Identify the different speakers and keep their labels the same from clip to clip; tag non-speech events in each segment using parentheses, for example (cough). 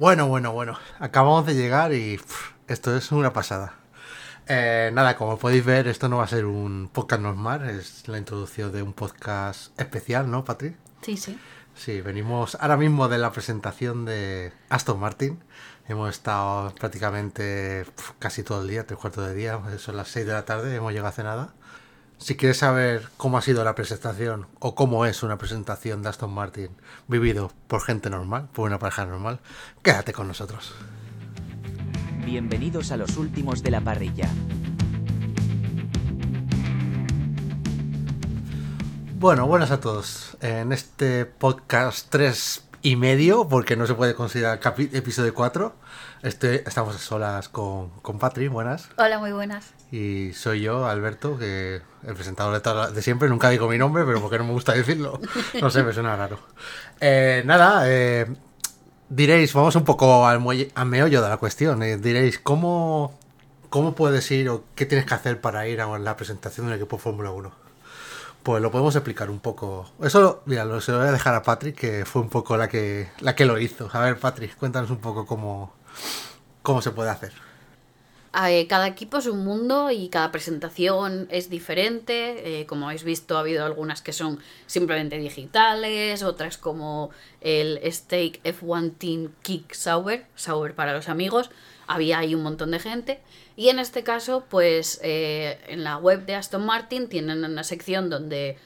Speaker 1: Bueno, bueno, bueno. Acabamos de llegar y pff, esto es una pasada. Eh, nada, como podéis ver, esto no va a ser un podcast normal, es la introducción de un podcast especial, ¿no, Patri?
Speaker 2: Sí, sí.
Speaker 1: Sí, venimos ahora mismo de la presentación de Aston Martin. Hemos estado prácticamente casi todo el día, tres cuartos de día, son las seis de la tarde, hemos llegado hace nada. Si quieres saber cómo ha sido la presentación o cómo es una presentación de Aston Martin vivido por gente normal, por una pareja normal, quédate con nosotros.
Speaker 3: Bienvenidos a los últimos de la parrilla.
Speaker 1: Bueno, buenas a todos. En este podcast 3 y medio, porque no se puede considerar episodio 4, este, estamos a solas con, con Patri, buenas.
Speaker 2: Hola, muy buenas.
Speaker 1: Y soy yo, Alberto, que el presentador de, toda de siempre, nunca digo mi nombre, pero porque no me gusta decirlo. No sé, me suena raro. Eh, nada, eh, diréis, vamos un poco al, muelle- al meollo de la cuestión. eh, diréis, ¿cómo, ¿cómo puedes ir o qué tienes que hacer para ir a la presentación del equipo Fórmula 1? Pues lo podemos explicar un poco. Eso, mira, lo, se lo voy a dejar a Patrick, que fue un poco la que, la que lo hizo. A ver, Patrick, cuéntanos un poco cómo, cómo se puede hacer.
Speaker 2: Eh, cada equipo es un mundo y cada presentación es diferente. Eh, como habéis visto, ha habido algunas que son simplemente digitales, otras como el Stake F1 Team Kick Sauber, Sauber para los amigos. Había ahí un montón de gente. Y en este caso, pues eh, en la web de Aston Martin tienen una sección donde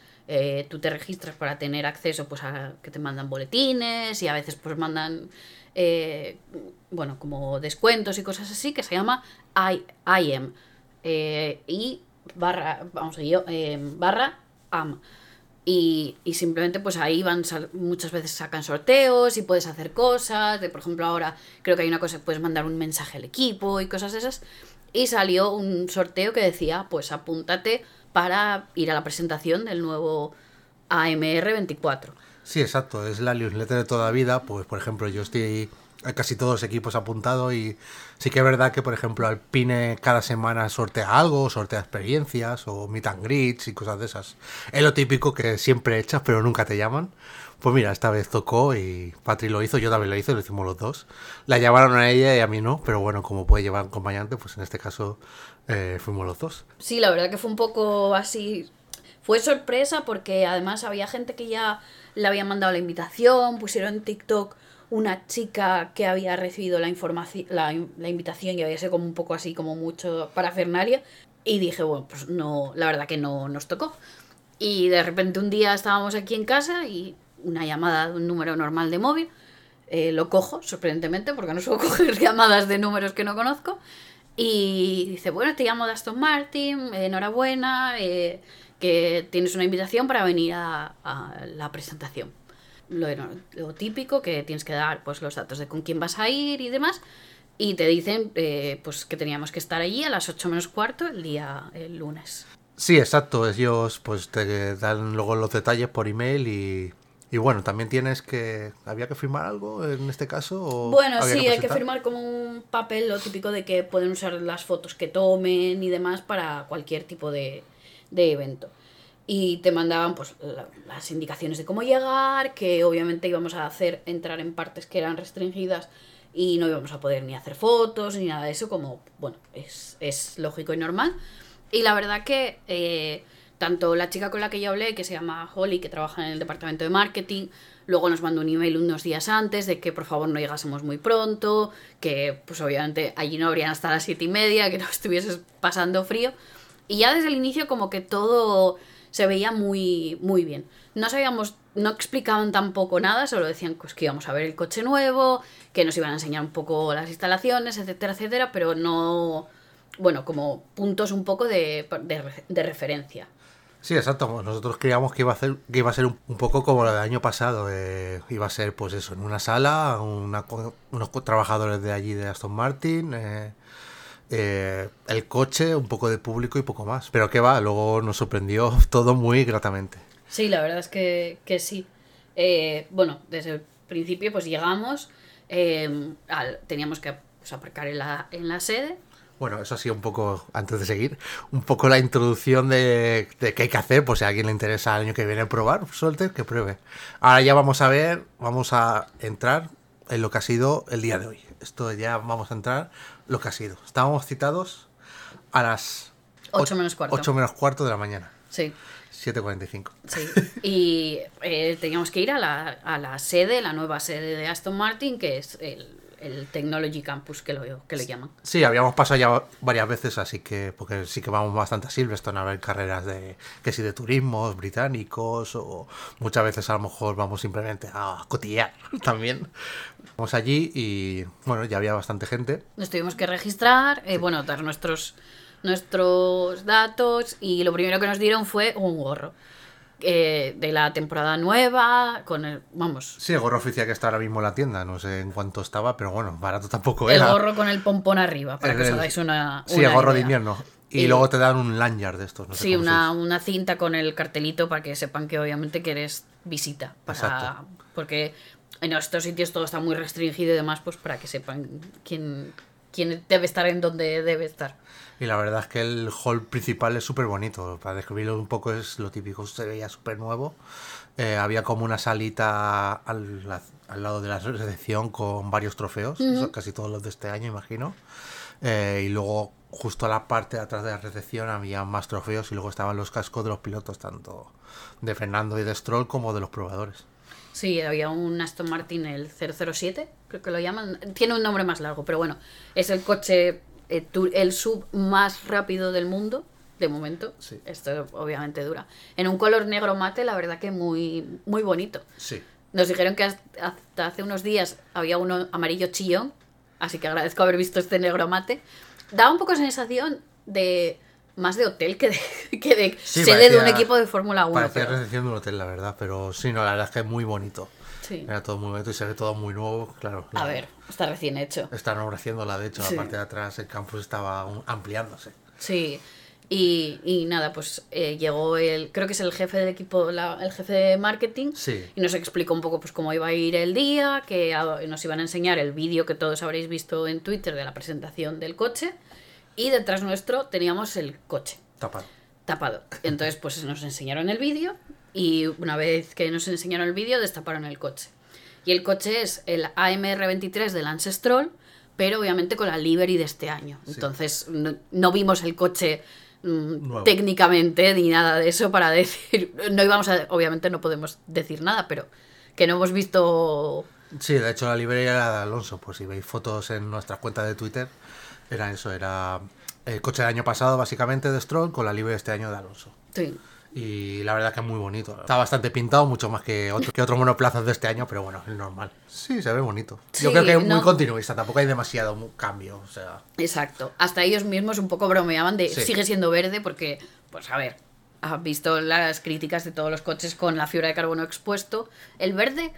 Speaker 2: tú te registras para tener acceso pues a que te mandan boletines y a veces pues mandan bueno como descuentos y cosas así que se llama I, IM eh, y barra vamos yo eh, barra am. Y, y simplemente pues ahí van muchas veces sacan sorteos y puedes hacer cosas. De por ejemplo ahora creo que hay una cosa puedes mandar un mensaje al equipo y cosas esas. Y salió un sorteo que decía pues apúntate para ir a la presentación del nuevo AMR 24
Speaker 1: Sí, exacto, es la newsletter de toda vida. Pues, por ejemplo, yo estoy casi todos los equipos apuntados y sí que es verdad que, por ejemplo, Alpine cada semana sortea algo, sortea experiencias o meet and greets y cosas de esas. Es lo típico que siempre echas pero nunca te llaman. Pues mira, esta vez tocó y Patri lo hizo, yo también lo hice, lo hicimos los dos. La llamaron a ella y a mí no, pero bueno, como puede llevar un acompañante, pues en este caso eh, fuimos los dos.
Speaker 2: Sí, la verdad que fue un poco así. Fue sorpresa porque además había gente que ya le había mandado la invitación, pusieron TikTok una chica que había recibido la información, la, invitación y había sido como un poco así, como mucho parafernalia. Y dije, bueno, pues no, la verdad que no nos tocó. Y de repente un día estábamos aquí en casa y una llamada de un número normal de móvil. eh, lo cojo, sorprendentemente, porque no suelo (laughs) coger llamadas de números que no conozco. Y dice, bueno, te llamo Aston Martin, eh, enhorabuena, eh, que tienes una invitación para venir a la presentación. Lo, lo típico, que tienes que dar pues los datos de con quién vas a ir y demás. Y te dicen eh, pues que teníamos que estar allí a las 8 menos cuarto el día, el lunes.
Speaker 1: Sí, exacto. Ellos pues te dan luego los detalles por email y, y bueno, también tienes que... ¿Había que firmar algo en este caso? o
Speaker 2: Bueno, sí, hay que firmar como un papel, lo típico de que pueden usar las fotos que tomen y demás para cualquier tipo de, de evento. Y te mandaban pues la- las indicaciones de cómo llegar, que obviamente íbamos a hacer entrar en partes que eran restringidas y no íbamos a poder ni hacer fotos ni nada de eso, como, bueno, es, es lógico y normal. Y la verdad que eh, tanto la chica con la que yo hablé, que se llama Holly, que trabaja en el departamento de marketing, luego nos mandó un email unos días antes de que por favor no llegásemos muy pronto, que pues obviamente allí no habrían hasta las siete y media, que no (laughs) estuvieses pasando frío. Y ya desde el inicio como que todo se veía muy, muy bien. No sabíamos, no explicaban tampoco nada, solo decían pues, que íbamos a ver el coche nuevo, que nos iban a enseñar un poco las instalaciones, etcétera, etcétera, pero no, bueno, como puntos un poco de, de, re- de referencia.
Speaker 1: Sí, exacto. Nosotros creíamos que iba a, hacer, que iba a ser un, un poco como del año pasado. eh, iba a ser, pues eso, en una sala, una unos trabajadores de allí de Aston Martin, eh, eh, el coche, un poco de público y poco más. Pero que va, luego nos sorprendió (laughs) todo muy gratamente.
Speaker 2: Sí, la verdad es que, que sí. Eh, bueno, desde el principio pues llegamos, eh, al- teníamos que pues, aparcar en la, en la sede.
Speaker 1: Bueno, eso ha sido un poco, antes de seguir, un poco la introducción de, de qué hay que hacer, pues si a alguien le interesa el año que viene probar, suelte, que pruebe. Ahora ya vamos a ver, vamos a entrar, en lo que ha sido el día de hoy. Esto ya vamos a entrar lo que ha sido. Estábamos citados a las
Speaker 2: Ocho menos cuarto.
Speaker 1: 8 menos cuarto de la mañana.
Speaker 2: Sí,
Speaker 1: 7.45.
Speaker 2: sí. Y eh, teníamos que ir a la, a la sede, la nueva sede de Aston Martin, que es el, el Technology Campus, que lo, que lo llaman.
Speaker 1: Sí, habíamos pasado ya varias veces, así que, porque sí que vamos bastante a Silverstone a ver carreras de, que si de turismos británicos, o muchas veces a lo mejor vamos simplemente a cotillar (laughs) también. Vamos allí y, bueno, ya había bastante gente.
Speaker 2: Nos tuvimos que registrar, eh, bueno, dar nuestros, nuestros datos y lo primero que nos dieron fue un gorro eh, de la temporada nueva, con el, vamos,
Speaker 1: Sí, el gorro oficial que está ahora mismo en la tienda, no sé en cuánto estaba, pero bueno, barato tampoco
Speaker 2: el
Speaker 1: era.
Speaker 2: gorro con el pompón arriba, para
Speaker 1: El-
Speaker 2: que os
Speaker 1: el-
Speaker 2: hagáis una,
Speaker 1: Sí,
Speaker 2: una
Speaker 1: el gorro de invierno. Y,
Speaker 2: Y-
Speaker 1: luego te dan un lanyard de estos, no sé
Speaker 2: Sí, una, una cinta con el cartelito para que sepan que obviamente que eres visita. Para,
Speaker 1: Exacto.
Speaker 2: Porque en estos sitios todo está muy restringido y demás, pues para que sepan quién, quién debe estar en donde debe estar.
Speaker 1: Y la verdad es que el hall principal es súper bonito. Para describirlo un poco es lo típico, se veía súper nuevo. Eh, había como una salita al, al lado de la recepción con varios trofeos, son casi todos los de este año, imagino. Eh, y luego justo a la parte de atrás de la recepción había más trofeos y luego estaban los cascos de los pilotos, tanto de Fernando y de Stroll como de los probadores.
Speaker 2: Sí, había un Aston Martin, el 007, creo que lo llaman. Tiene un nombre más largo, pero bueno, es el coche, eh, tu- el sub más rápido del mundo, de momento.
Speaker 1: Sí.
Speaker 2: Esto obviamente dura. En un color negro mate, la verdad que muy, muy bonito.
Speaker 1: Sí.
Speaker 2: Nos dijeron que hasta hace unos días había uno amarillo chillón, así que agradezco haber visto este negro mate. Daba un poco sensación de más de hotel que de, (laughs) que de
Speaker 1: Sí,
Speaker 2: sede de un equipo de Fórmula 1.
Speaker 1: Parecía
Speaker 2: pero-
Speaker 1: recepción de un hotel, la verdad, pero sí, no, la verdad es que es muy bonito.
Speaker 2: Sí.
Speaker 1: Era todo muy bonito y se ve todo muy nuevo, claro.
Speaker 2: A
Speaker 1: la-
Speaker 2: ver, está recién hecho.
Speaker 1: Están ofreciéndola, de hecho,
Speaker 2: Sí.
Speaker 1: la parte de atrás, el campus estaba ampliándose.
Speaker 2: Sí. Y, y nada, pues eh, llegó el, creo que es el jefe del equipo, la- el jefe de marketing,
Speaker 1: Sí.
Speaker 2: y nos explicó un poco pues cómo iba a ir el día, que a- nos iban a enseñar el vídeo que todos habréis visto en Twitter de la presentación del coche, y detrás nuestro teníamos el coche
Speaker 1: Tapado.
Speaker 2: tapado. Entonces, pues nos enseñaron el vídeo, y una vez que nos enseñaron el vídeo, destaparon el coche. Y el coche es el AMR23 de Lance Stroll, pero obviamente con la livery de este año. Entonces, no, no vimos el coche mm, técnicamente ni nada de eso para (laughs) decir. No íbamos a. Obviamente no podemos decir nada, pero que no hemos visto.
Speaker 1: Sí, de hecho la librería era de Alonso, pues si veis fotos en nuestras cuentas de Twitter, era eso, era el coche del año pasado básicamente de Stroll con la libre de este año de Alonso.
Speaker 2: Sí.
Speaker 1: Y la verdad que es muy bonito. Está bastante pintado, mucho más que, otro, que otros monoplazas de este año, pero bueno, es normal. Sí, se ve bonito. Yo
Speaker 2: Sí,
Speaker 1: creo que es muy
Speaker 2: no-
Speaker 1: continuista, tampoco hay demasiado cambio. O sea,
Speaker 2: Exacto. Hasta ellos mismos un poco bromeaban de
Speaker 1: Sí.
Speaker 2: sigue siendo verde porque, pues a ver, has visto las críticas de todos los coches con la fibra de carbono expuesto. El verde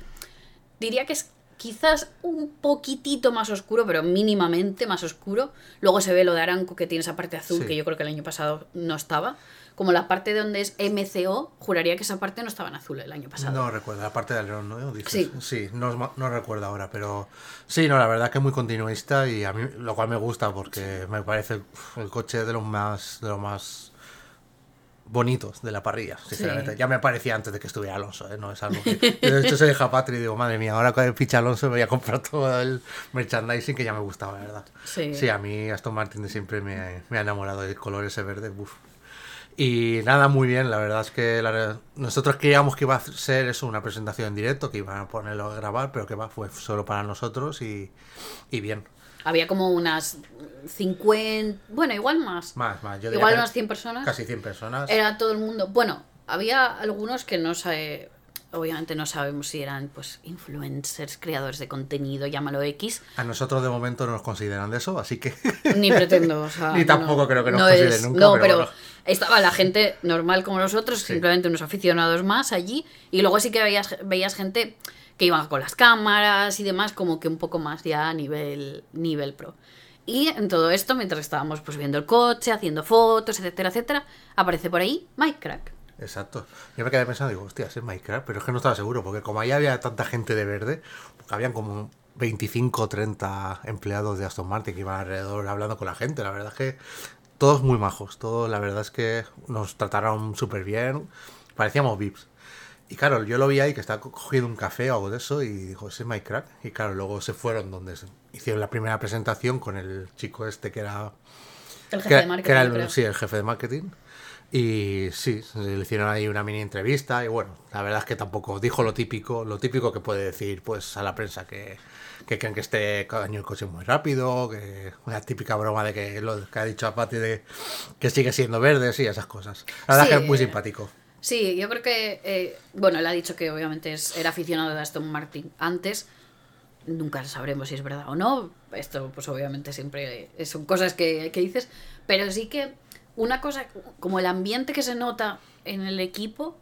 Speaker 2: diría que es quizás un poquitito más oscuro, pero mínimamente más oscuro. Luego se ve lo de Aranco que tiene esa parte azul
Speaker 1: Sí.
Speaker 2: que yo creo que el año pasado no estaba. Como la parte de donde es MCO, juraría que esa parte no estaba en azul el año pasado.
Speaker 1: no recuerdo, la parte del león, ¿no? Dices.
Speaker 2: Sí.
Speaker 1: Sí, no, no recuerdo ahora, pero sí, no, la verdad que es muy continuista y a mí lo cual me gusta porque me parece el coche de los más de los más bonitos de la parrilla, sinceramente.
Speaker 2: Sí.
Speaker 1: Ya me parecía antes de que estuviera Alonso, ¿eh? No es algo que... Yo, de hecho soy Japatri y digo, madre mía, ahora con ficha Alonso me voy a comprar todo el merchandising que ya me gustaba, la verdad.
Speaker 2: Sí.
Speaker 1: a mí Aston Martin de siempre me, me ha enamorado el color ese verde, uf. Y nada, muy bien, la verdad es que la- nosotros creíamos que iba a ser eso, una presentación en directo, que iban a ponerlo a grabar, pero que va, fue solo para nosotros y, y bien.
Speaker 2: Había como unas 50, bueno, igual más.
Speaker 1: Más, más. Yo
Speaker 2: Igual unas 100 personas.
Speaker 1: Casi 100 personas.
Speaker 2: Era todo el mundo. Bueno, había algunos que no sé. Obviamente no sabemos si eran pues influencers, creadores de contenido, llámalo X.
Speaker 1: A nosotros de momento no nos consideran de eso, así que... (laughs)
Speaker 2: Ni pretendo, o sea, (laughs)
Speaker 1: Ni tampoco
Speaker 2: no-
Speaker 1: creo que nos
Speaker 2: no
Speaker 1: consideren
Speaker 2: es-
Speaker 1: nunca,
Speaker 2: No,
Speaker 1: pero
Speaker 2: pero,
Speaker 1: bueno.
Speaker 2: estaba la gente normal como nosotros,
Speaker 1: Sí.
Speaker 2: simplemente unos aficionados más allí. Y luego sí que veías, veías gente que iban con las cámaras y demás, como que un poco más ya a nivel, nivel pro. Y en todo esto, mientras estábamos pues viendo el coche, haciendo fotos, etcétera, etcétera, aparece por ahí Mike Crack.
Speaker 1: Exacto. Yo me quedé pensando, digo, hostia, es Minecraft, pero es que no estaba seguro, porque como ahí había tanta gente de verde, porque habían como 25 o 30 empleados de Aston Martin que iban alrededor hablando con la gente, la verdad es que todos muy majos, todos la verdad es que nos trataron súper bien, parecíamos VIPs. Y claro, yo lo vi ahí que estaba co- cogiendo un café o algo de eso y dijo, ese es Crack. Y claro, luego se fueron donde se- hicieron la primera presentación con el chico este que era
Speaker 2: El jefe
Speaker 1: que,
Speaker 2: de
Speaker 1: que
Speaker 2: marketing.
Speaker 1: era el,
Speaker 2: creo.
Speaker 1: sí, el jefe de marketing. Y sí, le hicieron ahí una mini entrevista y bueno, la verdad es que tampoco dijo lo típico, lo típico que puede decir pues a la prensa que, que creen que este año el coche es muy rápido, que una típica broma de que lo que ha dicho a Pati de que sigue siendo verde, sí, esas cosas. La verdad
Speaker 2: Sí,
Speaker 1: es que es muy
Speaker 2: eh,
Speaker 1: simpático.
Speaker 2: Sí, yo creo que, eh, bueno, él ha dicho que obviamente es, era aficionado de Aston Martin antes. Nunca sabremos si es verdad o no. Esto, pues obviamente siempre son cosas que, que dices. Pero sí que una cosa, como el ambiente que se nota en el equipo,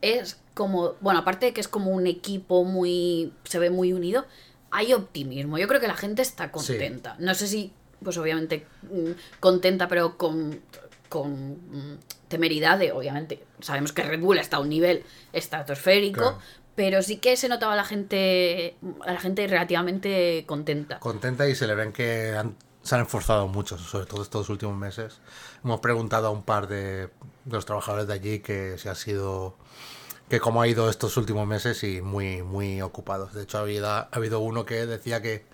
Speaker 2: es como, bueno, aparte de que es como un equipo muy, se ve muy unido, hay optimismo. Yo creo que la gente está contenta. No sé si, pues obviamente mm, contenta, pero con, con mm, temeridad de, obviamente, sabemos que Red Bull está a un nivel estratosférico,
Speaker 1: Claro.
Speaker 2: pero sí que se notaba a la gente, a la gente relativamente contenta.
Speaker 1: Contenta y se le ven que han- se han esforzado mucho, sobre todo estos últimos meses. Hemos preguntado a un par de, los trabajadores de allí que si ha sido que cómo ha ido estos últimos meses y muy muy ocupados. De hecho, ha habido, ha habido uno que decía que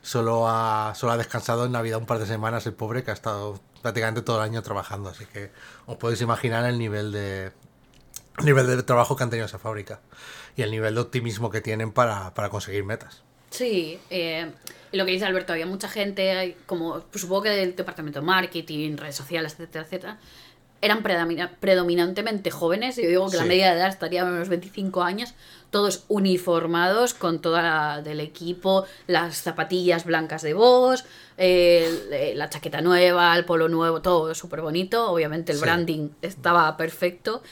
Speaker 1: solo ha, solo ha descansado en Navidad un par de semanas, el pobre, que ha estado prácticamente todo el año trabajando. Así que os podéis imaginar el nivel de, el nivel de trabajo que han tenido esa fábrica y el nivel de optimismo que tienen para, para conseguir metas.
Speaker 2: Sí, eh, y lo que dice Alberto, había mucha gente, como pues, supongo que del departamento de marketing, redes sociales, etcétera, etcétera, eran predomina- predominantemente jóvenes, yo digo que la media de edad estaría en unos 25 años, todos uniformados con toda la del equipo, las zapatillas blancas de el- eh, la chaqueta nueva, el polo nuevo, todo súper bonito, obviamente el
Speaker 1: Sí.
Speaker 2: branding estaba perfecto,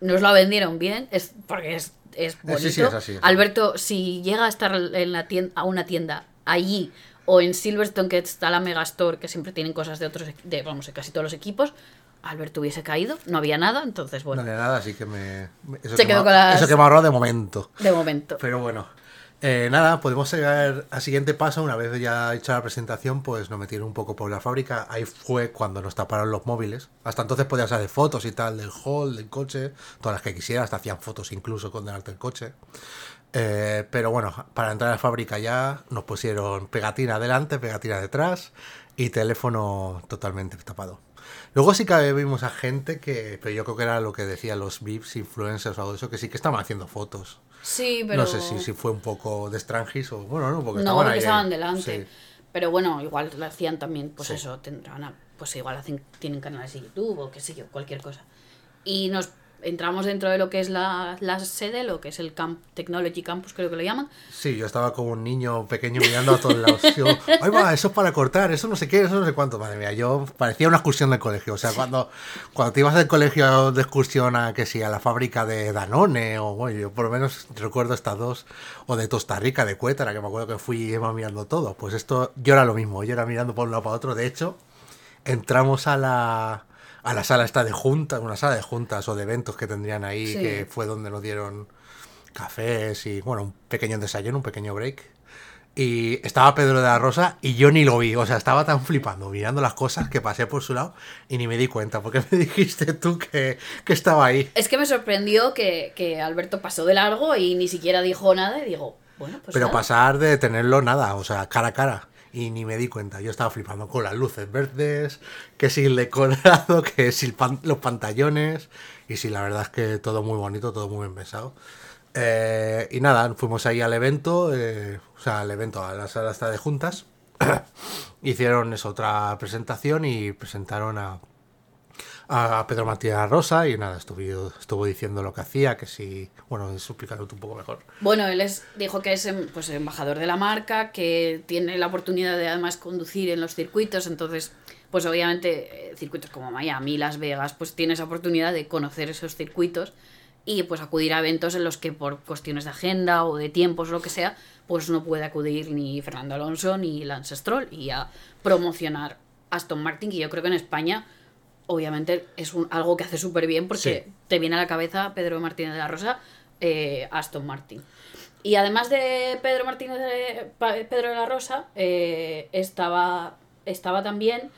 Speaker 2: nos lo vendieron bien, es porque es, es bonito.
Speaker 1: sí, sí, es así, es así.
Speaker 2: Alberto, si llega a estar en la tienda, a una tienda allí o en Silverstone que está la Megastore que siempre tienen cosas de otros de vamos de casi todos los equipos Alberto hubiese caído no había nada entonces bueno
Speaker 1: No había nada, así que me. me- Eso,
Speaker 2: Se
Speaker 1: que
Speaker 2: quedó
Speaker 1: me,
Speaker 2: con las-
Speaker 1: eso que me ahorró de momento.
Speaker 2: de momento
Speaker 1: Pero bueno. Eh, nada, podemos llegar al siguiente paso. Una vez ya hecha la presentación, pues nos metieron un poco por la fábrica. Ahí fue cuando nos taparon los móviles. Hasta entonces podías hacer fotos y tal del hall, del coche, todas las que quisieras. Hasta hacían fotos incluso con delante del coche. Eh, pero bueno, para entrar a la fábrica ya nos pusieron pegatina adelante, pegatina detrás y teléfono totalmente tapado. Luego sí que vimos a gente que, pero yo creo que era lo que decían los VIPs, influencers o algo de eso, que sí que estaban haciendo fotos.
Speaker 2: Sí pero
Speaker 1: No sé si, si fue un poco de Strangis o bueno, no, porque
Speaker 2: no
Speaker 1: estaban
Speaker 2: porque
Speaker 1: ahí,
Speaker 2: estaban
Speaker 1: ahí.
Speaker 2: delante
Speaker 1: Sí.
Speaker 2: pero bueno igual lo hacían también pues
Speaker 1: Sí.
Speaker 2: eso tendrán a- pues igual hacen tienen canales de YouTube o qué sé yo cualquier cosa y nos entramos dentro de lo que es la, la sede lo que es el camp Technology Campus creo que lo llaman
Speaker 1: Sí, yo estaba como un niño pequeño mirando a todos lados. Yo, ay va, eso es para cortar, eso no sé qué, eso no sé cuánto. Madre mía, yo parecía una excursión del colegio. O sea, cuando, cuando te ibas del colegio de excursión a que sí, a la fábrica de Danone, o bueno, yo por lo menos recuerdo estas dos, o de Tosta Rica, de Cuétara, que me acuerdo que fui y iba mirando todo. Pues esto, yo era lo mismo, yo era mirando por un lado para otro. De hecho, entramos a la, a la sala esta de juntas, una sala de juntas o de eventos que tendrían ahí,
Speaker 2: Sí.
Speaker 1: que fue donde nos dieron cafés y bueno, un pequeño desayuno, un pequeño break. Y estaba Pedro de la Rosa y yo ni lo vi, o sea, estaba tan flipando mirando las cosas que pasé por su lado y ni me di cuenta, porque (laughs) me dijiste tú que, que estaba ahí.
Speaker 2: Es que me sorprendió que, que Alberto pasó de largo y ni siquiera dijo nada y digo, bueno, pues
Speaker 1: Pero
Speaker 2: nada.
Speaker 1: pasar de tenerlo nada, o sea, cara a cara. Y ni me di cuenta. Yo estaba flipando con las luces verdes, que si el decorado, (laughs) que si los pantallones. Y sí, la verdad es que todo muy bonito, todo muy bien pensado. Eh, y nada, fuimos ahí al evento, eh, o sea, al evento, a la sala esta de juntas. (coughs) Hicieron eso, otra presentación y presentaron a, a Pedro Martínez Rosa y nada, estuvo, estuvo diciendo lo que hacía, que si, bueno, explícalo tú un poco mejor.
Speaker 2: Bueno, él es, dijo que es em, pues, embajador de la marca, que tiene la oportunidad de además conducir en los circuitos, entonces, pues obviamente eh, circuitos como Miami, Las Vegas, pues tiene esa oportunidad de conocer esos circuitos y pues acudir a eventos en los que por cuestiones de agenda o de tiempos o lo que sea, pues no puede acudir ni Fernando Alonso ni Lance Stroll y a promocionar Aston Martin, que yo creo que en España obviamente es un, algo que hace súper bien porque
Speaker 1: Sí.
Speaker 2: te viene a la cabeza Pedro Martínez de la Rosa, eh, Aston Martin. Y además de Pedro Martínez de Pedro de la Rosa, eh, estaba, estaba también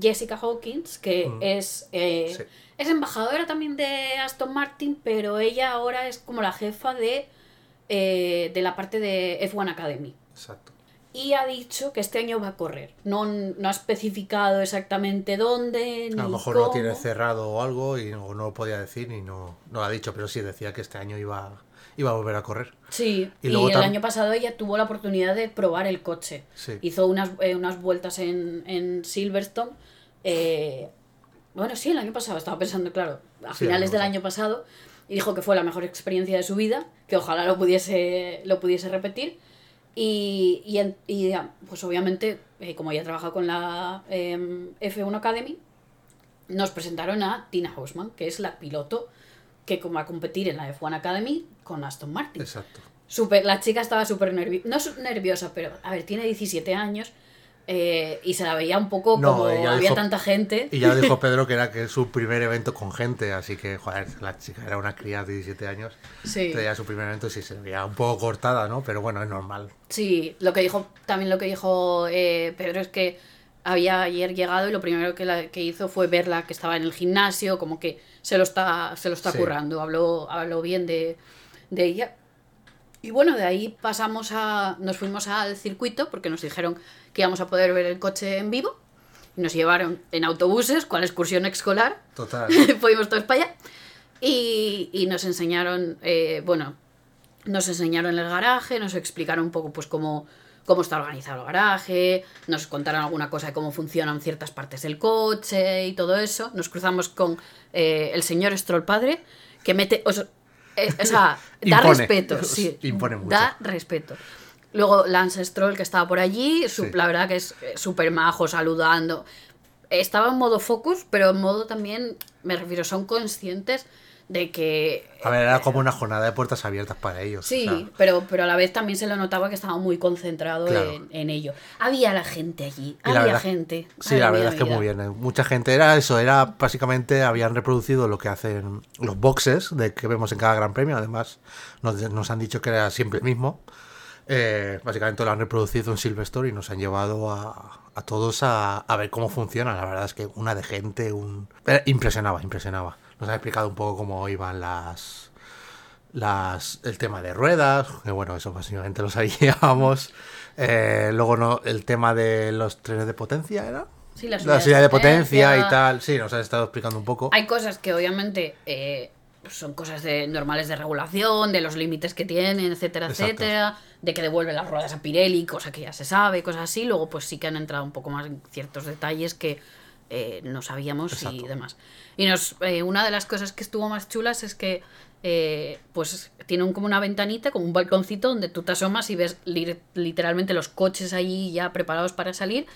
Speaker 2: Jessica Hawkins, que
Speaker 1: Mm.
Speaker 2: es, eh,
Speaker 1: Sí.
Speaker 2: es embajadora también de Aston Martin, pero ella ahora es como la jefa de, eh, de la parte de F1 Academy.
Speaker 1: Exacto.
Speaker 2: Y ha dicho que este año va a correr. No, no ha especificado exactamente dónde, ni
Speaker 1: A lo mejor
Speaker 2: cómo.
Speaker 1: lo tiene cerrado o algo y no, no lo podía decir y no, no lo ha dicho, pero sí decía que este año iba, iba a volver a correr.
Speaker 2: Sí,
Speaker 1: Y
Speaker 2: y,
Speaker 1: luego
Speaker 2: el
Speaker 1: tam-
Speaker 2: año pasado ella tuvo la oportunidad de probar el coche.
Speaker 1: Sí.
Speaker 2: Hizo unas, eh, unas vueltas en, en Silverstone. eh, bueno, sí, el año pasado, estaba pensando, claro, a
Speaker 1: Sí,
Speaker 2: finales
Speaker 1: el
Speaker 2: del
Speaker 1: año
Speaker 2: año pasado. Y dijo que fue la mejor experiencia de su vida, que ojalá lo pudiese, lo pudiese repetir. Y, y, y, pues obviamente, eh, como ella trabaja con la em, F1 Academy, nos presentaron a Tina Hausman, que es la piloto que va a competir en la F1 Academy con Aston Martin.
Speaker 1: Exacto.
Speaker 2: Súper- la chica estaba súper nerviosa, no nerviosa, pero a ver, tiene 17 años eh, y se la veía un poco
Speaker 1: No,
Speaker 2: como había
Speaker 1: dijo-
Speaker 2: tanta gente.
Speaker 1: Y ya lo dijo (laughs) Pedro que era que su primer evento con gente, así que, joder, la chica era una cría de 17 años.
Speaker 2: Sí.
Speaker 1: Tenía su primer evento y sí se veía un poco cortada, ¿no? Pero bueno, es normal.
Speaker 2: Sí, lo que dijo, también lo que dijo eh, Pedro es que había ayer llegado y lo primero que, la, que hizo fue verla que estaba en el gimnasio, como que se lo está, se lo está
Speaker 1: Sí.
Speaker 2: currando, habló, habló bien de, de ella. Y bueno, de ahí pasamos a. Nos fuimos al circuito porque nos dijeron que íbamos a poder ver el coche en vivo. Y nos llevaron en autobuses, cual excursión escolar.
Speaker 1: Total. (laughs)
Speaker 2: Fuimos todos para allá. Y, y nos enseñaron, eh, bueno, nos enseñaron el garaje, nos explicaron un poco pues cómo, cómo está organizado el garaje, nos contaron alguna cosa de cómo funcionan ciertas partes del coche y todo eso. Nos cruzamos con eh, el señor Stroll padre, que mete, eh, o sea, da
Speaker 1: Impone.
Speaker 2: respeto, sí,
Speaker 1: Impone mucho.
Speaker 2: da respeto. Luego Lance Stroll, que estaba por allí, su-
Speaker 1: Sí.
Speaker 2: la verdad que es eh, súper majo, saludando. Estaba en modo focus, pero en modo también, me refiero, son conscientes de que...
Speaker 1: A ver, era como una jornada de puertas abiertas para ellos.
Speaker 2: Sí,
Speaker 1: o sea,
Speaker 2: pero, pero a la vez también se lo notaba que estaba muy concentrado
Speaker 1: Claro.
Speaker 2: en, en ello. Había la gente allí,
Speaker 1: Y
Speaker 2: había
Speaker 1: verdad-
Speaker 2: gente.
Speaker 1: Sí, la verdad es que muy bien. eh. Mucha gente era eso, era básicamente habían reproducido lo que hacen los boxes de que vemos en cada Gran Premio. Además, nos, nos han dicho que era siempre el mismo. Eh, básicamente lo han reproducido en Silverstone y nos han llevado a, a todos a, a ver cómo funciona. La verdad es que una de gente, un eh, impresionaba, impresionaba. Nos han explicado un poco cómo iban las las el tema de ruedas, que bueno, eso básicamente lo (laughs) sabíamos. Eh, luego no, el tema de los trenes de potencia era.
Speaker 2: Sí, la
Speaker 1: La
Speaker 2: subida
Speaker 1: de potencia y tal. Sí, nos han estado explicando un poco.
Speaker 2: Hay cosas que obviamente eh, son cosas de, normales de regulación, de los límites que tienen, etcétera,
Speaker 1: Exacto.
Speaker 2: etcétera, de que devuelven las ruedas a Pirelli, cosa que ya se sabe, cosas así. Luego pues sí que han entrado un poco más en ciertos detalles que eh, no sabíamos y demás. Y nos, eh, una de las cosas que estuvo más chulas es que eh, pues tiene un- como una ventanita, como un balconcito donde tú te asomas y ves li- literalmente los coches allí ya preparados para salir.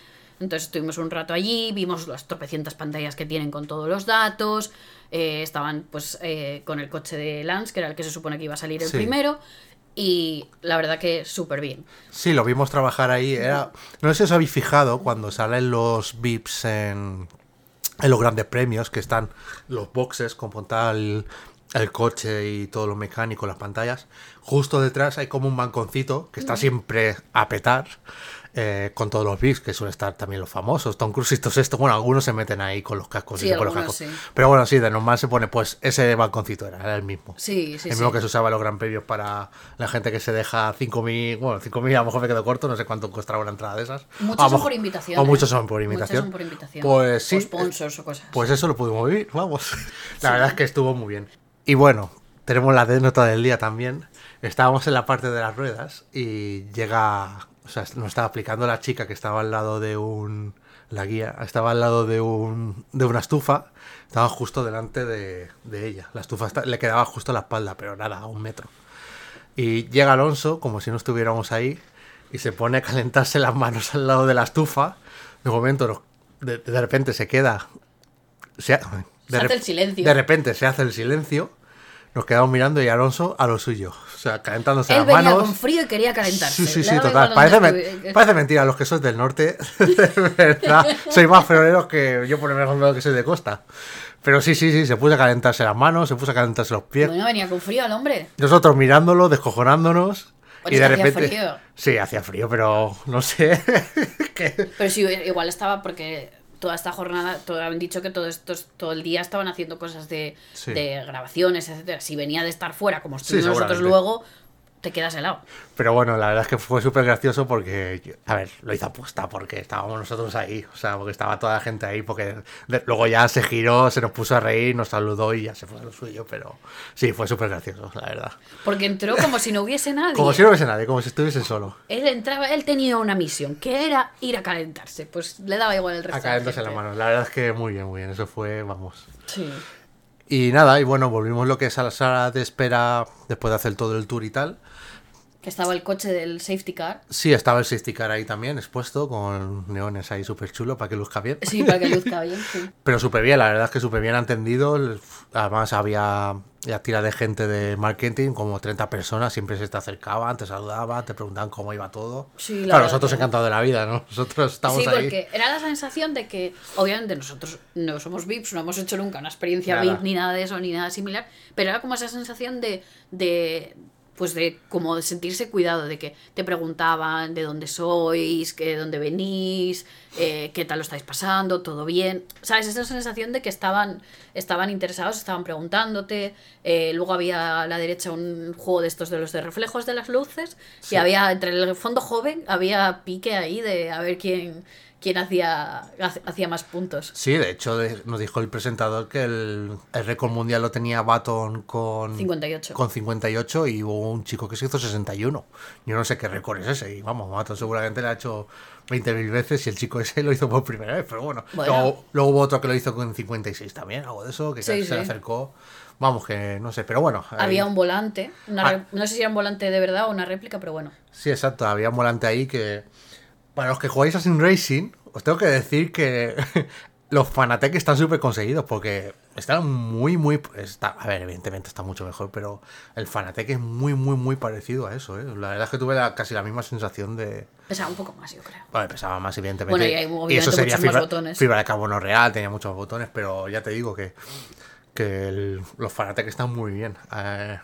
Speaker 2: Entonces estuvimos un rato allí, vimos las tropecientas pantallas que tienen con todos los datos, eh, estaban pues eh, con el coche de Lance, que era el que se supone que iba a salir el
Speaker 1: Sí.
Speaker 2: primero, y la verdad que súper bien.
Speaker 1: Sí, lo vimos trabajar ahí. Era... No sé si os habéis fijado cuando salen los VIPs en, en los grandes premios, que están los boxes con tal el coche y todo lo mecánico, las pantallas. Justo detrás hay como un banconcito que está siempre a petar. eh, con todos los VIPs, que suelen estar también los famosos, Tom Cruise y todo esto. Bueno, algunos se meten ahí con los cascos
Speaker 2: Sí,
Speaker 1: y se ponen los
Speaker 2: algunos
Speaker 1: cascos.
Speaker 2: sí.
Speaker 1: Pero bueno, sí, de normal se pone, pues ese balconcito era, era el mismo.
Speaker 2: Sí, sí,
Speaker 1: el
Speaker 2: sí.
Speaker 1: mismo que se usaba en los gran premios para la gente que se deja 5.000, bueno, 5.000 a lo mejor me quedo corto, no sé cuánto costaba una entrada de esas.
Speaker 2: Muchos son
Speaker 1: mejor-
Speaker 2: por invitación.
Speaker 1: O
Speaker 2: ¿eh?
Speaker 1: muchos son invitación.
Speaker 2: son por invitación.
Speaker 1: Pues sí.
Speaker 2: O sponsors o cosas.
Speaker 1: Pues eso lo pudimos vivir, vamos. (laughs) La verdad es que estuvo muy bien. Y bueno, tenemos la anécdota del día también. Estábamos en la parte de las ruedas y llega, o sea, nos estaba explicando la chica que estaba al lado de un, la guía, estaba al lado de un, de una estufa, estaba justo delante de, de ella. La estufa le quedaba justo a la espalda, pero nada, a un metro. Y llega Alonso, como si no estuviéramos ahí, y se pone a calentarse las manos al lado de la estufa. De momento, de, de repente se queda. Se, de
Speaker 2: hace
Speaker 1: rep-
Speaker 2: el silencio.
Speaker 1: De repente se hace el silencio. Nos quedamos mirando y Alonso a lo suyo. O sea, calentándose
Speaker 2: Él
Speaker 1: las
Speaker 2: venía
Speaker 1: manos.
Speaker 2: con frío y quería calentarse.
Speaker 1: Sí, sí, sí, total. Parece, men-
Speaker 2: estuvi-
Speaker 1: parece mentira los que sois del norte. (laughs) De verdad. Sois más feroneros que yo, por ejemplo, que soy de costa. Pero sí, sí, sí, se puso a calentarse las manos, se puso a calentarse los pies.
Speaker 2: Bueno, venía con frío el hombre.
Speaker 1: Nosotros mirándolo, descojonándonos. Y de
Speaker 2: que hacía
Speaker 1: repente.
Speaker 2: frío.
Speaker 1: Sí, hacía frío, pero no sé. (laughs) que-
Speaker 2: Pero sí, igual estaba porque toda esta jornada, todo, han dicho que todo, esto, todo el día estaban haciendo cosas de,
Speaker 1: Sí.
Speaker 2: de grabaciones, etcétera. Si venía de estar fuera, como estuvimos
Speaker 1: Sí,
Speaker 2: nosotros luego, te quedas helado.
Speaker 1: Pero bueno, la verdad es que fue súper gracioso porque, a ver, lo hizo apuesta porque estábamos nosotros ahí, o sea, porque estaba toda la gente ahí, porque de- luego ya se giró, se nos puso a reír, nos saludó y ya se fue a lo suyo, pero sí, fue súper gracioso, la verdad.
Speaker 2: Porque entró como si no hubiese nadie.
Speaker 1: Como si no hubiese nadie, como si estuviese solo.
Speaker 2: Él entraba, él tenía una misión, que era ir a calentarse. Pues le daba igual el resto.
Speaker 1: A
Speaker 2: de la
Speaker 1: calentarse la
Speaker 2: gente.
Speaker 1: mano. La verdad es que muy bien, muy bien, eso fue, vamos.
Speaker 2: Sí.
Speaker 1: Y nada, y bueno, volvimos lo que es a la sala de espera después de hacer todo el tour y tal.
Speaker 2: Que estaba el coche del safety car.
Speaker 1: Sí, estaba el safety car ahí también expuesto, con neones ahí súper chulo para que luzca bien.
Speaker 2: Sí, para que (laughs) luzca bien, sí.
Speaker 1: Pero súper bien, la verdad es que súper bien entendido. Además había ya tira de gente de marketing, como 30 personas, siempre se te acercaban, te saludaban, te preguntaban cómo iba todo.
Speaker 2: Sí, la
Speaker 1: claro, nosotros
Speaker 2: que-
Speaker 1: encantados de la vida, ¿no? Nosotros estamos
Speaker 2: sí,
Speaker 1: ahí.
Speaker 2: porque era la sensación de que, obviamente, nosotros no somos VIPs, no hemos hecho nunca una experiencia
Speaker 1: Nada.
Speaker 2: VIP ni nada de eso, ni nada similar, pero era como esa sensación de, de pues de como de sentirse cuidado, de que te preguntaban de dónde sois, que de dónde venís, eh, qué tal lo estáis pasando, todo bien. ¿Sabes? Esa sensación de que estaban, estaban interesados, estaban preguntándote. eh, luego había a la derecha un juego de estos de los de reflejos de las luces.
Speaker 1: Sí.
Speaker 2: Y había, entre el fondo joven, había pique ahí de a ver quién, quién hacía, hacía más puntos.
Speaker 1: Sí, de hecho nos dijo el presentador que el, el récord mundial lo tenía Baton con
Speaker 2: 58.
Speaker 1: con 58 y hubo un chico que se hizo 61. Yo no sé qué récord es ese. Y vamos, Baton seguramente le ha hecho 20.000 veces y el chico ese lo hizo por primera vez. Pero bueno,
Speaker 2: Bueno.
Speaker 1: Luego, luego hubo otro que lo hizo con 56 también, algo de eso, que
Speaker 2: Sí,
Speaker 1: se
Speaker 2: sí.
Speaker 1: le acercó. Vamos, que no sé, pero bueno. ahí-
Speaker 2: Había un volante, una
Speaker 1: Ah.
Speaker 2: re- no sé si era un volante de verdad o una réplica, pero bueno.
Speaker 1: Sí, exacto, había un volante ahí que. Para los que jugáis a Sim Racing, os tengo que decir que (laughs) los Fanatec están súper conseguidos porque están muy, muy. Está, a ver, evidentemente está mucho mejor, pero el Fanatec es muy, muy, muy parecido a eso, ¿eh? La verdad es que tuve la- casi la misma sensación de.
Speaker 2: Pesaba un poco más, yo creo.
Speaker 1: Bueno, pesaba más, evidentemente.
Speaker 2: Bueno, y hay obviamente muchos más
Speaker 1: fibra,
Speaker 2: botones.
Speaker 1: fibra de carbono real, tenía muchos botones, pero ya te digo que, que el- los Fanatec están muy bien. Eh,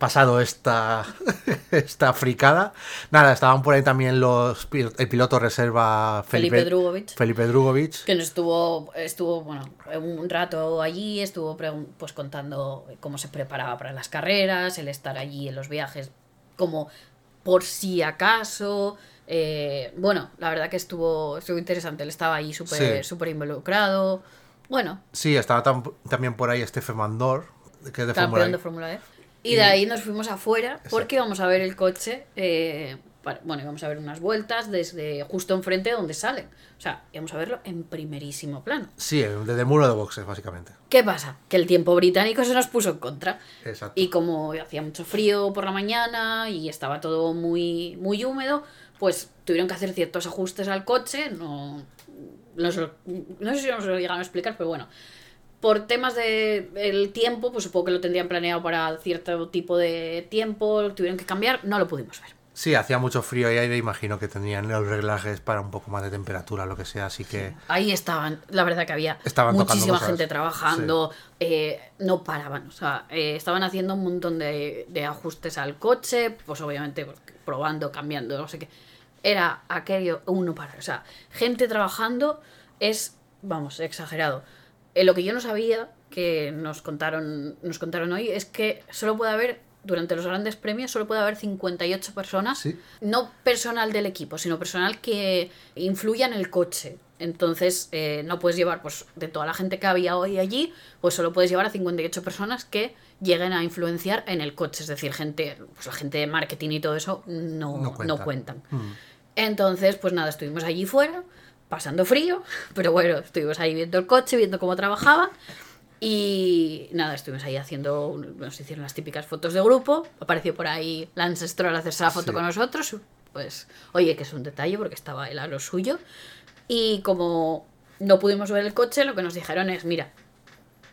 Speaker 1: pasado esta, (laughs) esta fricada. Nada, estaban por ahí también los el piloto reserva Felipe,
Speaker 2: Felipe Drugovich.
Speaker 1: Felipe Drugovich.
Speaker 2: Que estuvo, estuvo, bueno, un rato allí, estuvo pues contando cómo se preparaba para las carreras, el estar allí en los viajes, como por si acaso. eh, bueno, la verdad que estuvo, estuvo interesante, él estaba ahí súper
Speaker 1: Sí.
Speaker 2: involucrado. Bueno,
Speaker 1: Sí, estaba tam- también por ahí Stephen Mandor, que es de Fórmula
Speaker 2: campeón de
Speaker 1: E.
Speaker 2: Y
Speaker 1: Y-
Speaker 2: de ahí nos fuimos afuera porque
Speaker 1: Exacto.
Speaker 2: íbamos a ver el coche. eh, para- bueno, íbamos a ver unas vueltas desde justo enfrente de donde salen. O sea, íbamos a verlo en primerísimo plano.
Speaker 1: Sí, desde el muro de boxes, básicamente.
Speaker 2: ¿Qué pasa? Que el tiempo británico se nos puso en contra.
Speaker 1: Exacto.
Speaker 2: Y como hacía mucho frío por la mañana y estaba todo muy, muy húmedo, pues tuvieron que hacer ciertos ajustes al coche. No, no, no sé si nos lo llegaron a explicar, pero bueno. Por temas de el tiempo, pues supongo que lo tendrían planeado para cierto tipo de tiempo, lo tuvieron que cambiar, no lo pudimos ver.
Speaker 1: Sí, hacía mucho frío y aire, imagino que tenían los reglajes para un poco más de temperatura, lo que sea, así que...
Speaker 2: Ahí estaban, la verdad que había
Speaker 1: Estaban
Speaker 2: muchísima gente trabajando, eh, no paraban, o sea, eh, estaban haciendo un montón de, de ajustes al coche, pues obviamente probando, cambiando, no sé qué. Era aquello, uno para, o sea, gente trabajando es, vamos, exagerado. Eh, lo que yo no sabía, que nos contaron, nos contaron hoy, es que solo puede haber, durante los grandes premios, solo puede haber 58 personas
Speaker 1: Sí.
Speaker 2: no personal del equipo, sino personal que influya en el coche. Entonces, eh, no puedes llevar, pues, de toda la gente que había hoy allí, pues solo puedes llevar a 58 personas que lleguen a influenciar en el coche. Es decir, gente, pues la gente de marketing y todo eso no,
Speaker 1: No
Speaker 2: no
Speaker 1: cuentan.
Speaker 2: cuentan.
Speaker 1: Mm.
Speaker 2: Entonces, pues nada, estuvimos allí fuera, pasando frío, (laughs) pero bueno, estuvimos ahí viendo el coche, viendo cómo trabajaba. Y nada, estuvimos ahí haciendo, nos hicieron las típicas fotos de grupo. Apareció por ahí Lance Stroll a hacerse la foto
Speaker 1: Sí.
Speaker 2: con nosotros. Pues, oye, que es un detalle porque estaba él a lo suyo. Y como no pudimos ver el coche, lo que nos dijeron es: mira,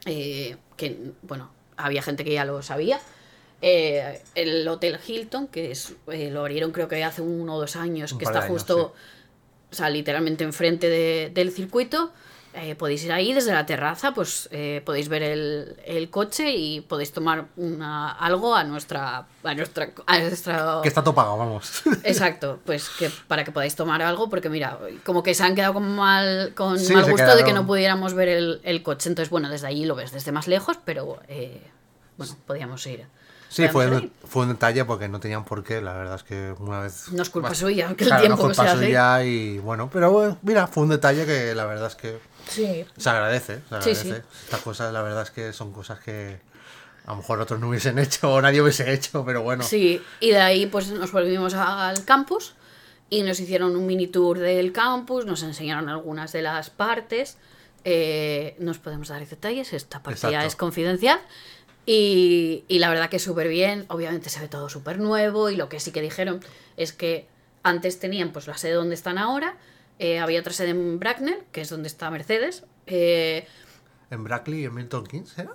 Speaker 2: eh, que bueno, había gente que ya lo sabía. eh, el Hotel Hilton, que es eh, lo abrieron creo que hace uno o dos años,
Speaker 1: Un
Speaker 2: que está
Speaker 1: años,
Speaker 2: justo, o sea, literalmente enfrente de- del circuito. eh, podéis ir ahí desde la terraza, pues eh, podéis ver el, el coche y podéis tomar una, algo a nuestra, a nuestra, a nuestra
Speaker 1: Que está todo pagado, vamos. (laughs)
Speaker 2: Exacto, pues que para que podáis tomar algo, porque mira, como que se han quedado con mal, con
Speaker 1: Sí,
Speaker 2: mal gusto de que no pudiéramos ver el, el coche. Entonces, bueno, desde allí lo ves desde más lejos, pero eh, bueno, podíamos ir.
Speaker 1: Sí, fue, un- fue un detalle porque no tenían por qué. La verdad es que una vez.
Speaker 2: No es culpa
Speaker 1: más-
Speaker 2: suya, que el
Speaker 1: Claro,
Speaker 2: tiempo
Speaker 1: no
Speaker 2: que
Speaker 1: es culpa
Speaker 2: se hace.
Speaker 1: suya y bueno, pero bueno, mira, fue un detalle que la verdad es que
Speaker 2: Sí.
Speaker 1: se agradece. Se
Speaker 2: Sí,
Speaker 1: agradece.
Speaker 2: sí.
Speaker 1: Estas cosas, la verdad es que son cosas que a lo mejor otros no hubiesen (laughs) hecho o nadie hubiese hecho, pero bueno.
Speaker 2: Sí, y de ahí pues nos volvimos al campus y nos hicieron un mini tour del campus, nos enseñaron algunas de las partes. eh, no os podemos dar detalles, esta parte ya
Speaker 1: Exacto.
Speaker 2: es confidencial. Y, y la verdad que súper bien, obviamente se ve todo súper nuevo y lo que sí que dijeron es que antes tenían pues la sede donde están ahora, eh, había otra sede en Bracknell, que es donde está Mercedes. eh,
Speaker 1: En Brackley y en Milton Keynes, ¿era?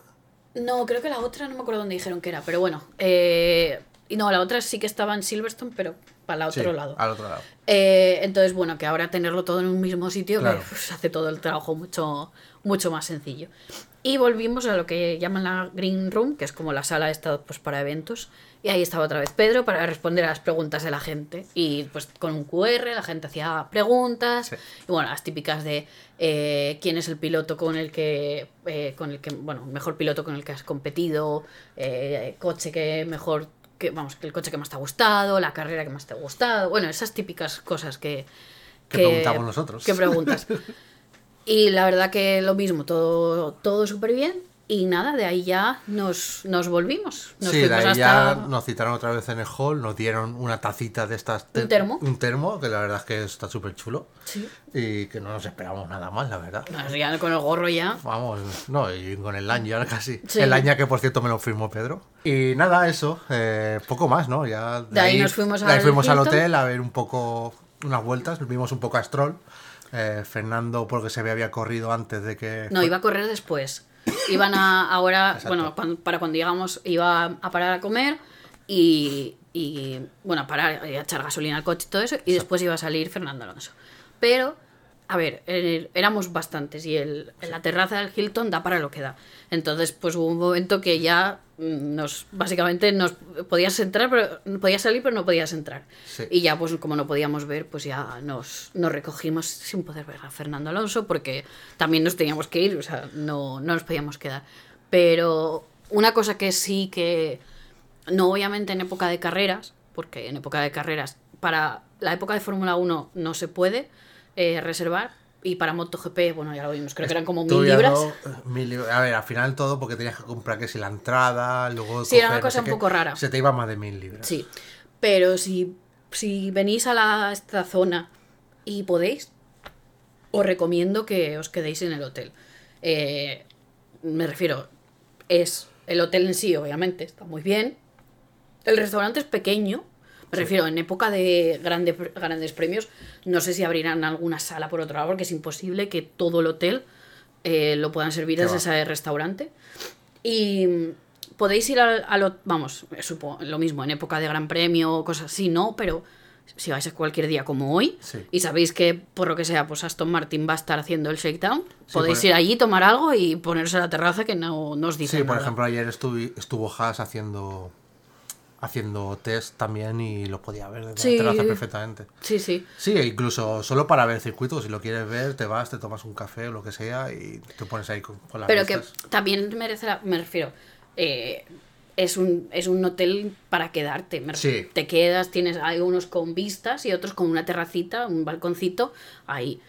Speaker 2: no, creo que la otra no me acuerdo dónde dijeron que era, pero bueno. eh, y no, la otra sí que estaba en Silverstone, pero para el otro
Speaker 1: Sí,
Speaker 2: lado.
Speaker 1: Al otro lado.
Speaker 2: Eh, entonces, bueno, que ahora tenerlo todo en un mismo sitio que, (laughs) pues, hace todo el trabajo mucho, mucho más sencillo. Y volvimos a lo que llaman la Green Room, que es como la sala esta pues, para eventos. Y ahí estaba otra vez Pedro para responder a las preguntas de la gente. Y pues con un QR la gente hacía preguntas.
Speaker 1: Sí.
Speaker 2: Y bueno, las típicas de eh, quién es el piloto con el que, eh, con el que, bueno, mejor piloto con el que has competido, eh, coche que mejor, que, vamos, que el coche que más te ha gustado, la carrera que más te ha gustado. Bueno, esas típicas cosas que...
Speaker 1: Que preguntamos nosotros.
Speaker 2: Que preguntas. (laughs) Y la verdad que lo mismo, todo, todo súper bien. Y nada, de ahí ya nos, nos volvimos. Nos
Speaker 1: sí, de ahí
Speaker 2: hasta...
Speaker 1: ya nos citaron otra vez en el hall, nos dieron una tacita de estas.
Speaker 2: ¿Un termo?
Speaker 1: Un termo, que la verdad es que está súper chulo.
Speaker 2: Sí.
Speaker 1: Y que no nos esperamos nada más, la verdad.
Speaker 2: Ya con el gorro ya.
Speaker 1: Vamos, no, y con el lanyard casi.
Speaker 2: Sí.
Speaker 1: El lanyard que por cierto me lo firmó Pedro. Y nada, eso, eh, poco más, ¿no? Ya
Speaker 2: De ahí nos fuimos
Speaker 1: de ahí
Speaker 2: al
Speaker 1: fuimos al hotel a ver un poco, unas vueltas, vimos un poco a Stroll. Eh, Fernando, porque se había corrido antes de que.
Speaker 2: No, iba a correr después. Iban a ahora,
Speaker 1: Exacto.
Speaker 2: bueno, cuan- para cuando llegamos iba a parar a comer y, y, bueno, a parar y a echar gasolina al coche y todo eso y después iba a salir Fernando Alonso. Pero, a ver, el- éramos bastantes y el, la terraza del Hilton da para lo que da. Entonces, pues hubo un momento que ya mm, nos, básicamente nos podías entrar, pero podías salir, pero no podías entrar.
Speaker 1: Sí.
Speaker 2: Y ya, pues como no podíamos ver, pues ya nos, nos recogimos sin poder ver a Fernando Alonso, porque también nos teníamos que ir, o sea, no, no nos podíamos quedar. Pero una cosa que sí que, no obviamente en época de carreras, porque en época de carreras, para la época de Fórmula 1 no se puede eh, reservar, y para MotoGP, bueno, ya lo vimos, creo que eran como mil libras.
Speaker 1: mil. A ver, al final todo porque tenías que comprar que si la entrada, luego.
Speaker 2: Sí, era una
Speaker 1: no
Speaker 2: cosa
Speaker 1: sé
Speaker 2: un
Speaker 1: qué.
Speaker 2: poco rara.
Speaker 1: Se te iba más de mil libras.
Speaker 2: Sí, pero si, si venís a la, esta zona y podéis, os recomiendo que os quedéis en el hotel. Eh, me refiero, es el hotel en sí, obviamente, está muy bien. El restaurante es pequeño. Me refiero, en época de grande- grandes premios, no sé si abrirán alguna sala por otro lado, porque es imposible que todo el hotel eh, lo puedan servir desde ese restaurante. Y mm, podéis ir al, al hot- vamos, supongo, lo mismo, en época de gran premio o cosas así, no, pero si vais a cualquier día como hoy
Speaker 1: Sí.
Speaker 2: y sabéis que por lo que sea, pues Aston Martin va a estar haciendo el shakedown, podéis
Speaker 1: por-
Speaker 2: ir allí, tomar algo y ponerse a la terraza que no, no os dicen
Speaker 1: Sí, por
Speaker 2: nada.
Speaker 1: ejemplo, ayer estuvi- estuvo Haas haciendo haciendo test también y lo podía ver desde
Speaker 2: Sí.
Speaker 1: perfectamente.
Speaker 2: Sí, sí.
Speaker 1: Sí, e incluso solo para ver circuitos, si lo quieres ver, te vas, te tomas un café o lo que sea y te pones ahí con, con las
Speaker 2: Pero que también merece la, me refiero, eh, es un, es un hotel para quedarte. me refiero.
Speaker 1: Sí.
Speaker 2: Te quedas, tienes, hay unos con vistas y otros con una terracita, un balconcito, ahí.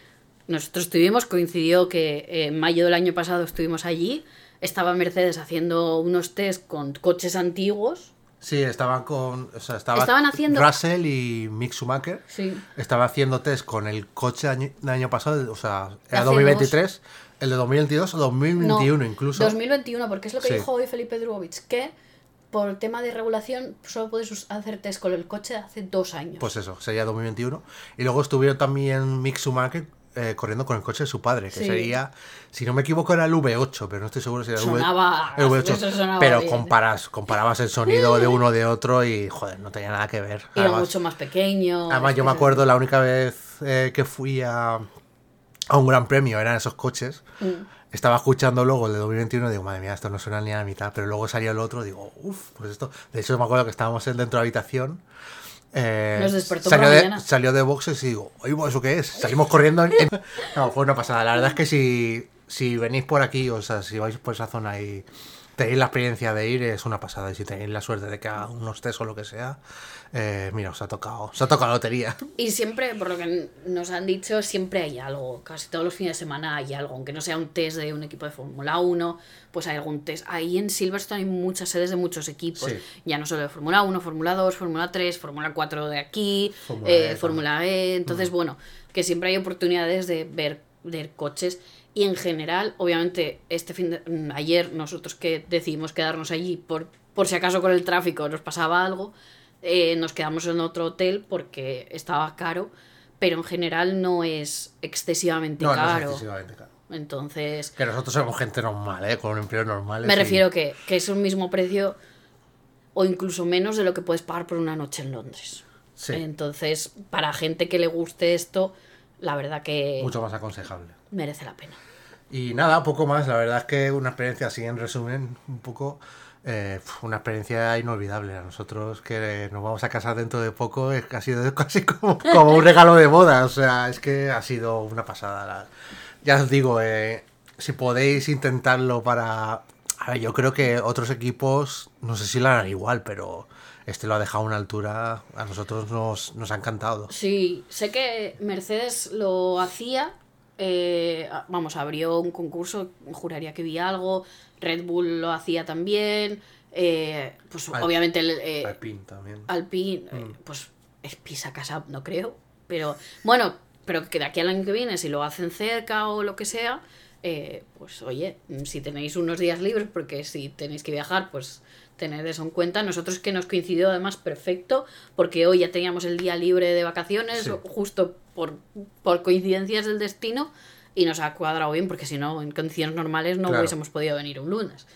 Speaker 2: Nosotros estuvimos, coincidió que en mayo del año pasado estuvimos allí, estaba Mercedes haciendo unos test con coches antiguos.
Speaker 1: Sí, estaban con. O sea, estaba
Speaker 2: Estaban haciendo-
Speaker 1: Russell y Mick Schumacher.
Speaker 2: Sí.
Speaker 1: Estaba haciendo test con el coche del año pasado, o sea, era
Speaker 2: Hace
Speaker 1: 2023, el de 2022 o 2021
Speaker 2: No,
Speaker 1: incluso.
Speaker 2: 2021, porque es lo que
Speaker 1: Sí.
Speaker 2: dijo hoy Felipe Drugovich, que por tema de regulación solo puedes hacer test con el coche de hace dos años.
Speaker 1: Pues eso, sería 2021. Y luego estuvieron también Mick Schumacher eh, corriendo con el coche de su padre, que
Speaker 2: Sí.
Speaker 1: sería, si no me equivoco, era el V8, pero no estoy seguro si era el
Speaker 2: Sonaba-
Speaker 1: el V8.
Speaker 2: eso sonaba
Speaker 1: pero comparas, comparabas el sonido de uno de otro y, joder, no tenía nada que ver.
Speaker 2: Era
Speaker 1: Además-
Speaker 2: mucho más pequeño.
Speaker 1: Además, yo me acuerdo la única vez eh, que fui a, a un gran premio, eran esos coches.
Speaker 2: Mm.
Speaker 1: Estaba escuchando luego el de 2021 y digo, madre mía, esto no suena ni a la mitad. Pero luego salió el otro, digo, uff, pues esto. De hecho, me acuerdo que estábamos en- dentro de la habitación. Eh,
Speaker 2: Nos despertó
Speaker 1: salió,
Speaker 2: por la
Speaker 1: de, salió de boxes y digo, oye, ¿eso qué es? Salimos corriendo. en- en- No, fue una pasada. La verdad es que si, si venís por aquí, o sea, si vais por esa zona y tenéis la experiencia de ir, es una pasada. Y si tenéis la suerte de que haga unos test o lo que sea, eh, mira, os ha tocado, os ha tocado la lotería.
Speaker 2: Y siempre, por lo que nos han dicho, siempre hay algo. Casi todos los fines de semana hay algo. Aunque no sea un test de un equipo de Fórmula 1, pues hay algún test. Ahí en Silverstone hay muchas sedes de muchos equipos.
Speaker 1: Sí.
Speaker 2: Ya no solo de Fórmula 1, Fórmula 2, Fórmula 3, Fórmula 4 de aquí,
Speaker 1: Fórmula
Speaker 2: eh,
Speaker 1: E
Speaker 2: Fórmula E. Entonces, bueno, que siempre hay oportunidades de ver, ver coches. Y en general, obviamente, este fin de, mm, ayer nosotros que decidimos quedarnos allí por, por si acaso con el tráfico nos pasaba algo, eh, nos quedamos en otro hotel porque estaba caro, pero en general no es excesivamente
Speaker 1: No, no es
Speaker 2: caro.
Speaker 1: excesivamente caro.
Speaker 2: Entonces,
Speaker 1: Que nosotros somos gente normal, ¿eh? Con empleos normales.
Speaker 2: me
Speaker 1: y-
Speaker 2: refiero que, que es un mismo precio o incluso menos de lo que puedes pagar por una noche en Londres.
Speaker 1: Sí.
Speaker 2: Entonces, para gente que le guste esto, la verdad que
Speaker 1: Mucho más aconsejable.
Speaker 2: Merece la pena.
Speaker 1: Y nada, poco más. La verdad es que una experiencia así, en resumen, un poco. eh, una experiencia inolvidable. A nosotros que nos vamos a casar dentro de poco es ha sido (laughs) casi como, como un regalo de boda. O sea, es que ha sido una pasada. la- Ya os digo, eh, si podéis intentarlo para. A ver, yo creo que otros equipos, no sé si lo harán igual, pero este lo ha dejado a una altura. A nosotros nos, nos ha encantado.
Speaker 2: Sí, sé que Mercedes lo hacía. Eh, vamos, abrió un concurso, juraría que vi algo. Red Bull lo hacía también. eh, pues
Speaker 1: Al-
Speaker 2: obviamente el, eh,
Speaker 1: Alpine también.
Speaker 2: Alpine, eh,
Speaker 1: Mm.
Speaker 2: pues es pisa casa, no creo. Pero bueno, pero que de aquí al año que viene, si lo hacen cerca o lo que sea, eh, pues oye, si tenéis unos días libres, porque si tenéis que viajar, pues tened eso en cuenta. Nosotros que nos coincidió además perfecto, porque hoy ya teníamos el día libre de vacaciones,
Speaker 1: Sí.
Speaker 2: justo por, por coincidencias del destino, y nos ha cuadrado bien, porque si no, en condiciones normales no
Speaker 1: Claro.
Speaker 2: hubiésemos podido venir un lunes.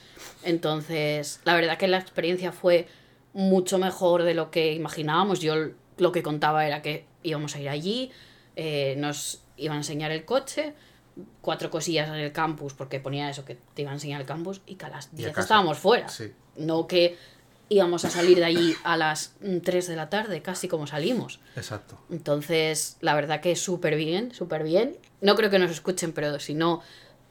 Speaker 2: Entonces, la verdad que la experiencia fue mucho mejor de lo que imaginábamos. Yo lo que contaba era que íbamos a ir allí, eh, nos iban a enseñar el coche, cuatro cosillas en el campus, porque ponía eso, que te iban a enseñar el campus, y que a las
Speaker 1: Y a
Speaker 2: 10
Speaker 1: casa.
Speaker 2: estábamos fuera.
Speaker 1: Sí.
Speaker 2: No que íbamos a salir de allí a las 3 de la tarde, casi como salimos.
Speaker 1: Exacto.
Speaker 2: Entonces, la verdad que súper bien, súper bien. No creo que nos escuchen, pero si no,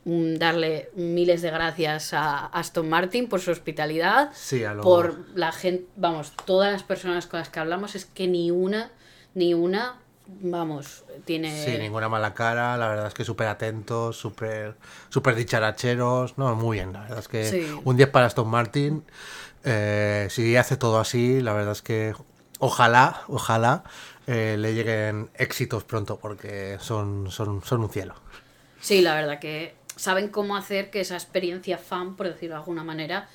Speaker 2: mm, darle miles de gracias a Aston Martin por su hospitalidad,
Speaker 1: Sí, a lo
Speaker 2: por la gente, vamos, todas las personas con las que hablamos, es que ni una, ni una, vamos, tiene...
Speaker 1: Sí, ninguna mala cara, la verdad es que súper atentos, súper súper dicharacheros, no, muy bien, la verdad es que
Speaker 2: Sí.
Speaker 1: un 10 para Aston Martin, eh, si hace todo así, la verdad es que ojalá, ojalá eh, le lleguen éxitos pronto porque son, son, son un cielo.
Speaker 2: Sí, la verdad que saben cómo hacer que esa experiencia fan, por decirlo de alguna manera,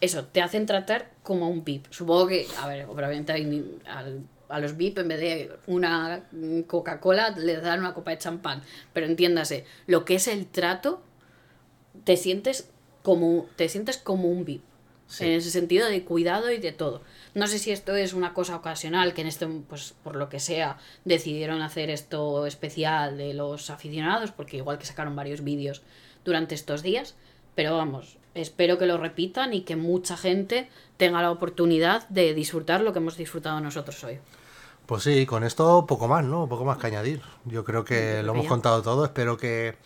Speaker 2: eso, te hacen tratar como un VIP. Supongo que, a ver, obviamente hay- al- a los VIP en vez de una Coca-Cola les dan una copa de champán. Pero entiéndase, lo que es el trato, te sientes como, te sientes como un VIP.
Speaker 1: Sí.
Speaker 2: En ese sentido de cuidado y de todo. No sé si esto es una cosa ocasional, que en este, pues por lo que sea, decidieron hacer esto especial de los aficionados, porque igual que sacaron varios vídeos durante estos días. Pero vamos, espero que lo repitan y que mucha gente tenga la oportunidad de disfrutar lo que hemos disfrutado nosotros hoy.
Speaker 1: Pues sí, con esto poco más, ¿no? Poco más que añadir. Yo creo que
Speaker 2: creo
Speaker 1: lo
Speaker 2: que
Speaker 1: hemos
Speaker 2: ya.
Speaker 1: contado todo, espero que,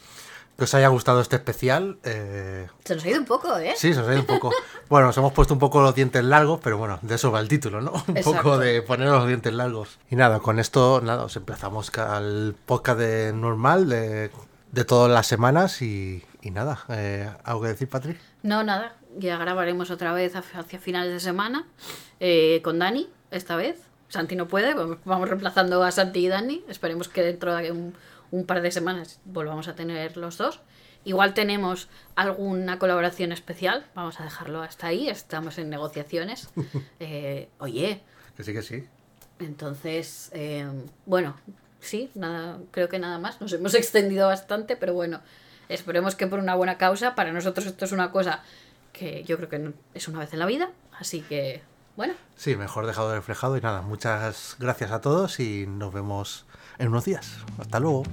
Speaker 1: que os haya gustado este especial. eh,
Speaker 2: Se nos ha ido un poco, ¿eh?
Speaker 1: Sí, se os ha ido un poco. (laughs) Bueno, nos hemos puesto un poco los dientes largos, pero bueno, de eso va el título, ¿no? Un
Speaker 2: Exacto.
Speaker 1: poco de poner los dientes largos. Y nada, con esto, nada, os emplazamos al podcast de normal de, de todas las semanas y, y nada, eh, ¿algo que decir, Patrick?
Speaker 2: No, nada. Ya grabaremos otra vez hacia finales de semana eh, con Dani, esta vez. Santi no puede, vamos- vamos reemplazando a Santi y Dani. Esperemos que dentro de un, un par de semanas volvamos a tener los dos. Igual tenemos alguna colaboración especial, vamos a dejarlo hasta ahí, estamos en negociaciones. (laughs) Eh, oye,
Speaker 1: Que sí, que sí.
Speaker 2: entonces, eh, bueno, sí, nada, creo que nada más. Nos hemos (laughs) extendido bastante, pero bueno, esperemos que por una buena causa. Para nosotros esto es una cosa que yo creo que es una vez en la vida, así que, bueno,
Speaker 1: Sí, mejor dejado reflejado y nada, muchas gracias a todos y nos vemos en unos días. Hasta luego.